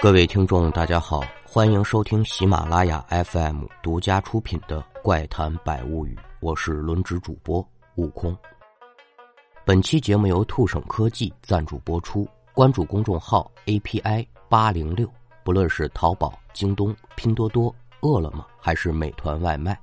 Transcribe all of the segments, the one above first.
各位听众，大家好，欢迎收听喜马拉雅 FM 独家出品的《怪谈百物语》，我是轮值主播悟空。本期节目由兔省科技赞助播出，关注公众号 API 八零六，不论是淘宝、京东、拼多多、饿了么还是美团外卖，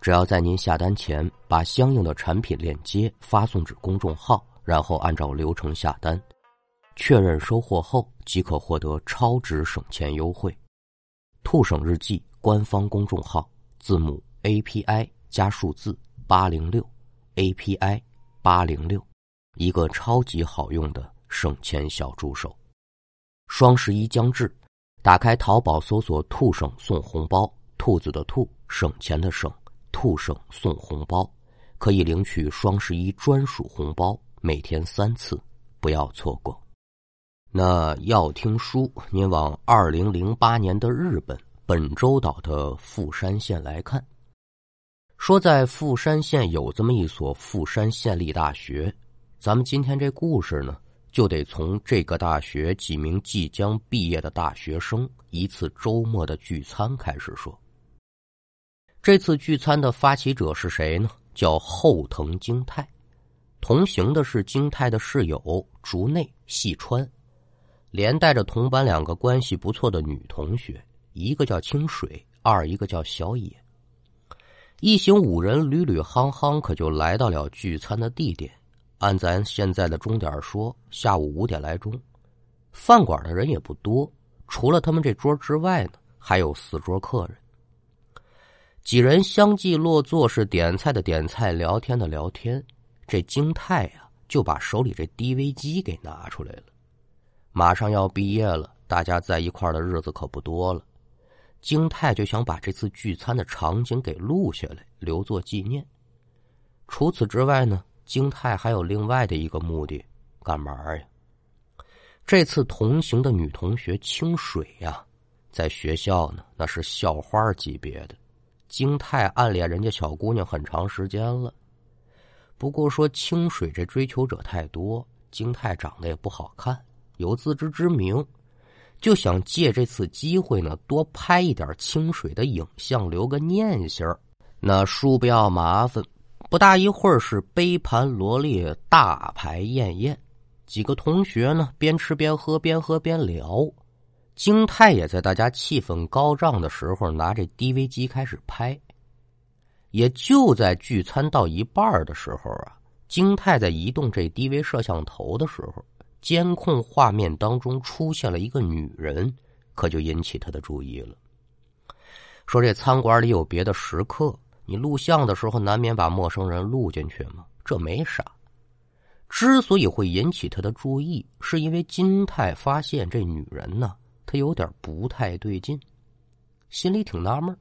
只要在您下单前把相应的产品链接发送至公众号，然后按照流程下单。确认收货后即可获得超值省钱优惠。兔省日记官方公众号字母 A P I 加数字八零六 A P I 八零六，一个超级好用的省钱小助手。双十一将至，打开淘宝搜索“兔省送红包”，兔子的兔，省钱的省，兔省送红包，可以领取双十一专属红包，每天三次，不要错过。那要听书，您往二零零八年的日本本州岛的富山县来看。说在富山县有这么一所富山县立大学，咱们今天这故事呢，就得从这个大学几名即将毕业的大学生一次周末的聚餐开始说。这次聚餐的发起者是谁呢？叫后藤京太，同行的是京太的室友竹内细川。连带着同班两个关系不错的女同学，一个叫清水，二一个叫小野。一行五人屡屡夯夯，可就来到了聚餐的地点。按咱现在的钟点说，下午五点来钟。饭馆的人也不多，除了他们这桌之外呢，还有四桌客人。几人相继落座，是点菜的点菜，聊天的聊天。这京泰呀，就把手里这 DV 机给拿出来了。马上要毕业了，大家在一块的日子可不多了。京泰就想把这次聚餐的场景给录下来，留作纪念。除此之外呢，京泰还有另外的一个目的，干嘛呀？这次同行的女同学清水呀，在学校呢那是校花级别的。京泰暗恋人家小姑娘很长时间了，不过说清水这追求者太多，京泰长得也不好看。有自知之明，就想借这次机会呢，多拍一点清水的影像，留个念想那叔不要麻烦，不大一会儿是杯盘罗列，大排宴宴。几个同学呢，边吃边喝，边喝边聊。京太也在大家气氛高涨的时候，拿着 DV 机开始拍。也就在聚餐到一半的时候啊，京太在移动这 DV 摄像头的时候。监控画面当中出现了一个女人，可就引起他的注意了。说这餐馆里有别的食客，你录像的时候难免把陌生人录进去嘛，这没啥。之所以会引起他的注意，是因为金泰发现这女人呢，她有点不太对劲，心里挺纳闷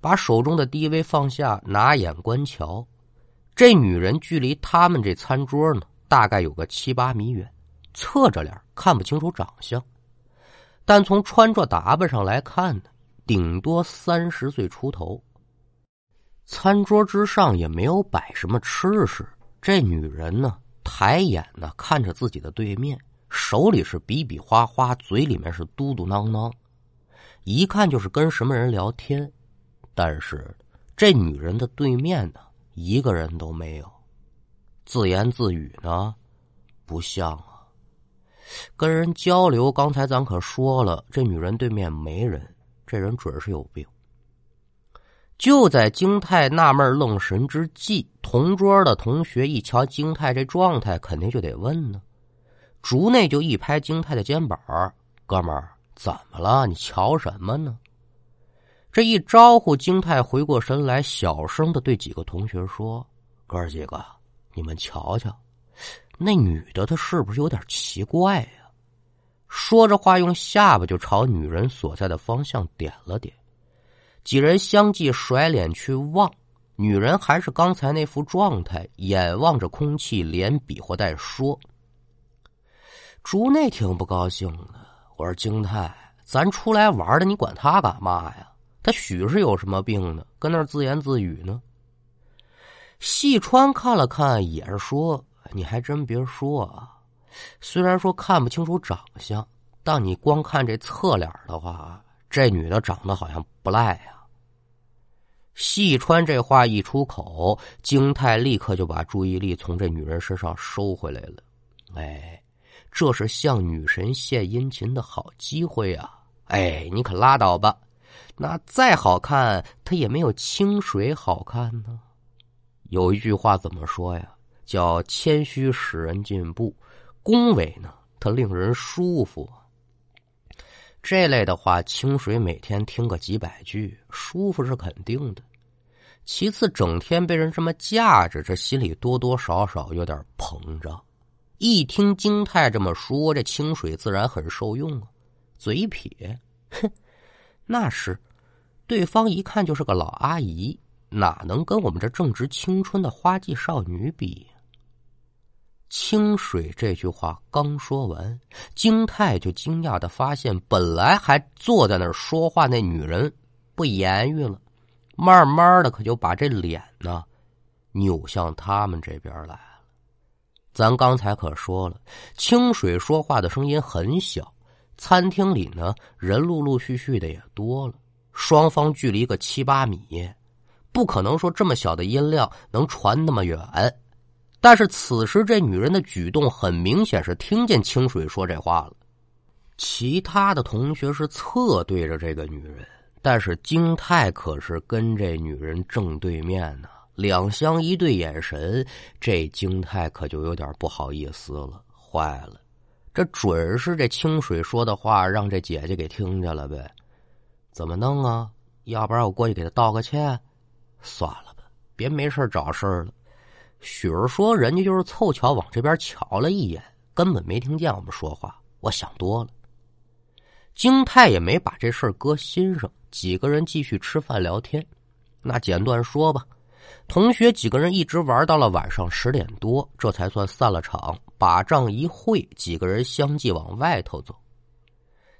把手中的 DV 放下，拿眼观瞧，这女人距离他们这餐桌呢，大概有个七八米远。侧着脸看不清楚长相，但从穿着打扮上来看呢，顶多三十岁出头。餐桌之上也没有摆什么吃食，这女人呢，抬眼呢看着自己的对面，手里是比比划划，嘴里面是嘟嘟囔囔，一看就是跟什么人聊天。但是这女人的对面呢，一个人都没有，自言自语呢，不像。跟人交流，刚才咱可说了，这女人对面没人，这人准是有病。就在京泰纳闷愣神之际，同桌的同学一瞧京泰这状态，肯定就得问呢。竹内就一拍京泰的肩膀：“哥们儿，怎么了？你瞧什么呢？”这一招呼，京泰回过神来，小声的对几个同学说：“哥儿几个，你们瞧瞧。”那女的她是不是有点奇怪呀？说着话，用下巴就朝女人所在的方向点了点。几人相继甩脸去望，女人还是刚才那副状态，眼望着空气，连比划带说。竹内挺不高兴的，我说京太，咱出来玩的，你管他干嘛呀？他许是有什么病呢？跟那自言自语呢？细川看了看，也是说。你还真别说啊，虽然说看不清楚长相，但你光看这侧脸的话，这女的长得好像不赖呀。细川这话一出口，京太立刻就把注意力从这女人身上收回来了。哎，这是向女神献殷勤的好机会啊！哎，你可拉倒吧，那再好看，它也没有清水好看呢。有一句话怎么说呀？叫谦虚使人进步，恭维呢，它令人舒服。这类的话，清水每天听个几百句，舒服是肯定的。其次，整天被人这么架着，这心里多多少少有点膨胀。一听金泰这么说，这清水自然很受用啊。嘴撇，哼，那是，对方一看就是个老阿姨，哪能跟我们这正值青春的花季少女比？清水这句话刚说完，金泰就惊讶的发现，本来还坐在那儿说话那女人不言语了。慢慢的，可就把这脸呢扭向他们这边来了。咱刚才可说了，清水说话的声音很小，餐厅里呢人陆陆续续的也多了，双方距离个七八米，不可能说这么小的音量能传那么远。但是此时这女人的举动很明显是听见清水说这话了，其他的同学是侧对着这个女人。但是京太可是跟这女人正对面呢，两相一对眼神，这京太可就有点不好意思了。坏了，这准是这清水说的话让这姐姐给听见了呗？怎么弄啊？要不然我过去给她道个歉？算了吧，别没事找事了。许儿说人家就是凑巧往这边瞧了一眼，根本没听见我们说话。我想多了。京太也没把这事儿搁心上。几个人继续吃饭聊天，那简短说吧，同学几个人一直玩到了晚上十点多，这才算散了场。把账一汇，几个人相继往外头走。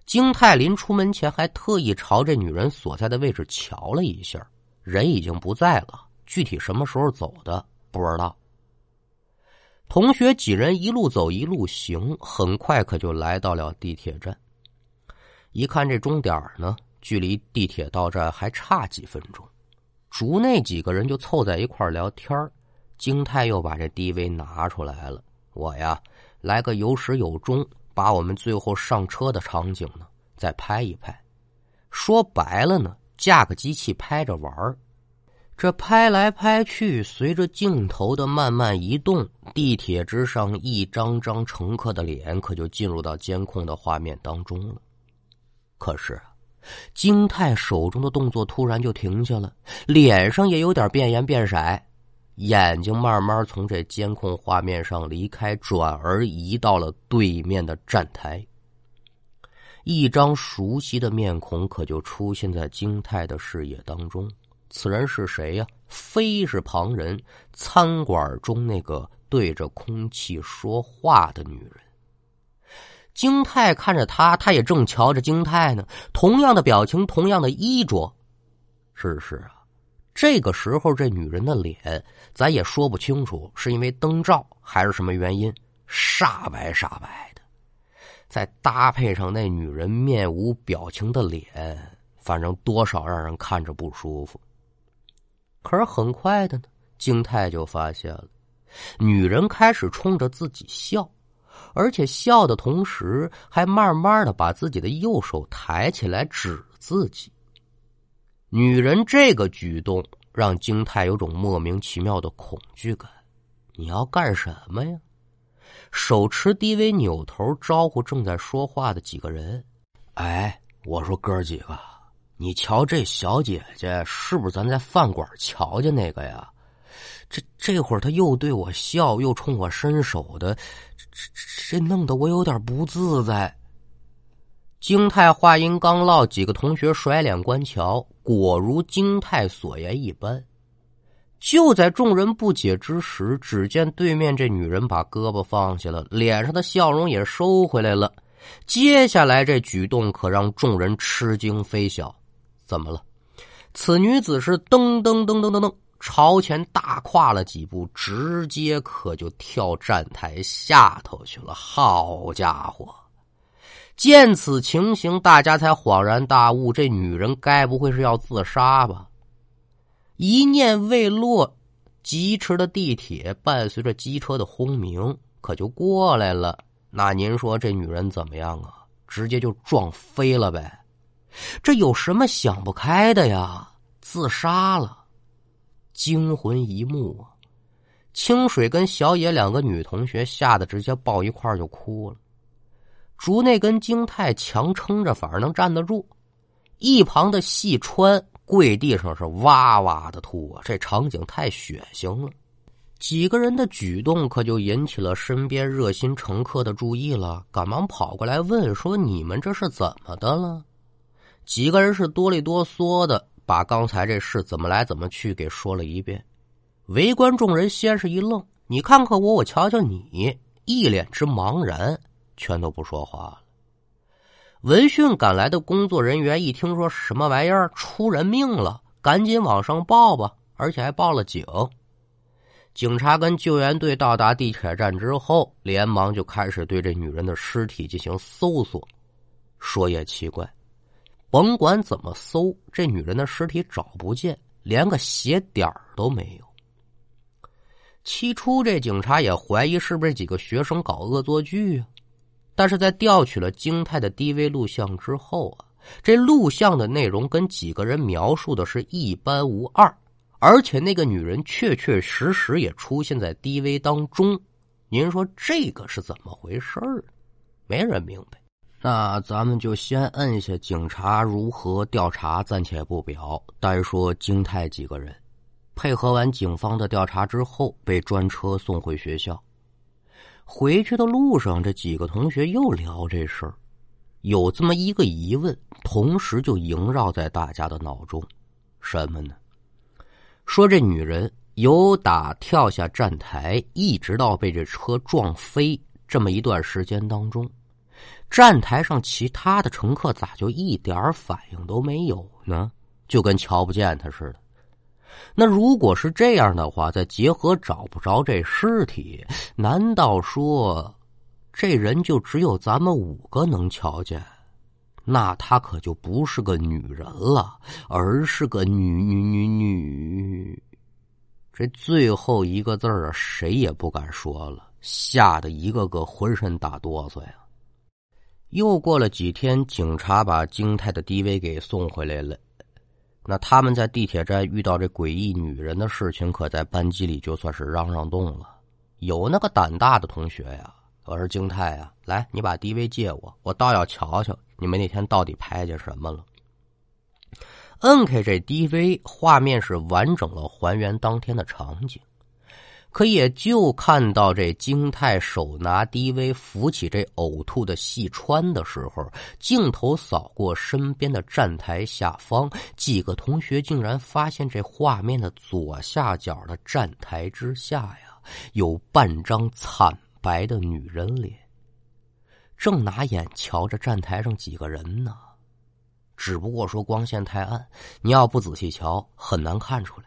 金泰临出门前还特意朝这女人所在的位置瞧了一下，人已经不在了，具体什么时候走的不知道。同学几人一路走一路行，很快可就来到了地铁站。一看这钟点呢。距离地铁到站还差几分钟，竹内几个人就凑在一块聊天京太又把这 DV 拿出来了，我呀来个有始有终，把我们最后上车的场景呢再拍一拍。说白了呢，架个机器拍着玩儿这拍来拍去，随着镜头的慢慢移动，地铁之上一张张乘客的脸可就进入到监控的画面当中了。可是。金泰手中的动作突然就停下了，脸上也有点变颜变色，眼睛慢慢从这监控画面上离开，转而移到了对面的站台。一张熟悉的面孔可就出现在金泰的视野当中。此人是谁呀？非是旁人，餐馆中那个对着空气说话的女人。京泰看着他，他也正瞧着京泰呢。同样的表情，同样的衣着，是是啊。这个时候，这女人的脸，咱也说不清楚，是因为灯照还是什么原因，煞白煞白的。再搭配上那女人面无表情的脸，反正多少让人看着不舒服。可是很快的呢，京泰就发现了，女人开始冲着自己笑。而且笑的同时，还慢慢的把自己的右手抬起来指自己。女人这个举动让金泰有种莫名其妙的恐惧感。你要干什么呀？手持 DV 扭头招呼正在说话的几个人。哎，我说哥几个，你瞧这小姐姐是不是咱在饭馆瞧见那个呀？这这会儿她又对我笑，又冲我伸手的。这这弄得我有点不自在。金泰话音刚落，几个同学甩脸观瞧，果如金泰所言一般。就在众人不解之时，只见对面这女人把胳膊放下了，脸上的笑容也收回来了。接下来这举动可让众人吃惊非小。怎么了？此女子是噔噔噔噔噔噔。朝前大跨了几步，直接可就跳站台下头去了。好家伙！见此情形，大家才恍然大悟：这女人该不会是要自杀吧？一念未落，疾驰的地铁伴随着机车的轰鸣，可就过来了。那您说这女人怎么样啊？直接就撞飞了呗？这有什么想不开的呀？自杀了，惊魂一幕啊！清水跟小野两个女同学吓得直接抱一块就哭了。竹内跟京太强撑着，反而能站得住。一旁的细川。跪地上是哇哇的吐啊！这场景太血腥了。几个人的举动可就引起了身边热心乘客的注意了，赶忙跑过来问说：“你们这是怎么的了？”几个人是哆里哆嗦的把刚才这事怎么来怎么去给说了一遍。围观众人先是一愣：“你看看我，我瞧瞧你！”一脸之茫然，全都不说话了。闻讯赶来的工作人员一听说什么玩意儿出人命了，赶紧往上报吧，而且还报了警。警察跟救援队到达地铁站之后，连忙就开始对这女人的尸体进行搜索。说也奇怪，甭管怎么搜，这女人的尸体找不见，连个血点都没有。起初，这警察也怀疑是不是几个学生搞恶作剧啊。但是在调取了京泰的 DV 录像之后啊，这录像的内容跟几个人描述的是一般无二，而且那个女人确确实实也出现在 DV 当中。您说这个是怎么回事儿？没人明白。那咱们就先摁下警察如何调查，暂且不表，单说京泰几个人，配合完警方的调查之后，被专车送回学校。回去的路上，这几个同学又聊这事儿，有这么一个疑问，同时就萦绕在大家的脑中，什么呢？说这女人由打跳下站台，一直到被这车撞飞这么一段时间当中，站台上其他的乘客咋就一点反应都没有呢？就跟瞧不见他似的。那如果是这样的话，再结合找不着这尸体，难道说这人就只有咱们五个能瞧见？那她可就不是个女人了，而是个女女女女。这最后一个字儿啊，谁也不敢说了，吓得一个个浑身打哆嗦呀。又过了几天，警察把京泰的 DV 给送回来了。那他们在地铁站遇到这诡异女人的事情，可在班级里就算是嚷嚷动了。有那个胆大的同学呀，我说京泰呀，来，你把 DV 借我，我倒要瞧瞧你们那天到底拍见什么了。摁开这 DV，画面是完整的还原当天的场景。可也就看到这京泰手拿 DV 扶起这呕吐的细川的时候，镜头扫过身边的站台下方，几个同学竟然发现这画面的左下角的站台之下呀，有半张惨白的女人脸，正拿眼瞧着站台上几个人呢。只不过说光线太暗，你要不仔细瞧，很难看出来。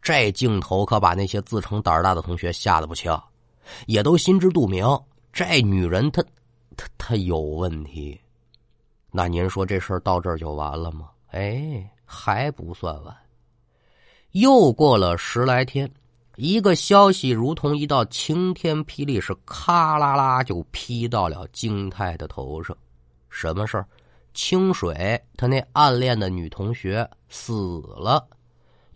这镜头可把那些自称胆大的同学吓得不轻，也都心知肚明，这女人她，她她有问题。那您说这事儿到这儿就完了吗？哎，还不算完。又过了十来天，一个消息如同一道晴天霹雳，是咔啦啦就劈到了金泰的头上。什么事儿？清水他那暗恋的女同学死了。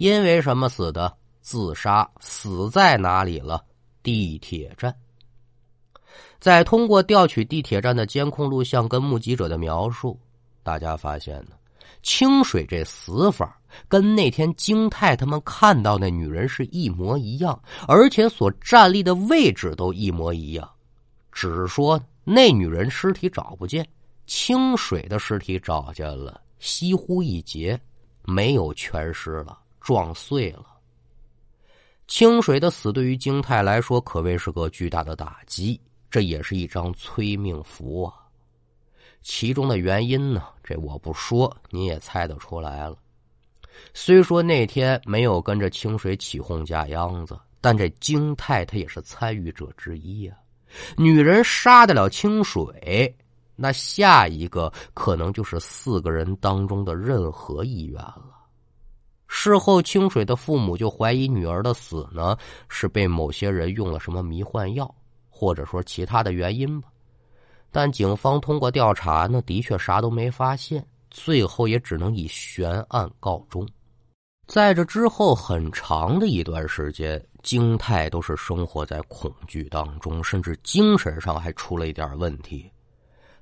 因为什么死的？自杀，死在哪里了？地铁站。在通过调取地铁站的监控录像跟目击者的描述，大家发现呢，清水这死法跟那天京太他们看到那女人是一模一样，而且所站立的位置都一模一样，只是说那女人尸体找不见，清水的尸体找见了，西乎一截，没有全尸了。撞碎了。清水的死对于京泰来说可谓是个巨大的打击，这也是一张催命符啊。其中的原因呢，这我不说，你也猜得出来了。虽说那天没有跟着清水起哄架秧子，但这京泰他也是参与者之一啊。女人杀得了清水，那下一个可能就是四个人当中的任何一员了。事后，清水的父母就怀疑女儿的死呢是被某些人用了什么迷幻药，或者说其他的原因吧。但警方通过调查呢，的确啥都没发现，最后也只能以悬案告终。在这之后很长的一段时间，京泰都是生活在恐惧当中，甚至精神上还出了一点问题。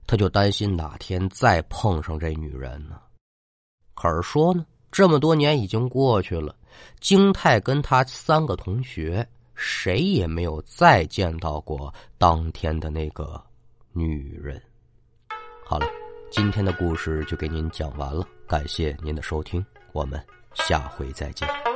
他就担心哪天再碰上这女人呢。可是说呢，这么多年已经过去了，京泰跟他三个同学谁也没有再见到过当天的那个女人。好了，今天的故事就给您讲完了，感谢您的收听，我们。下回再见。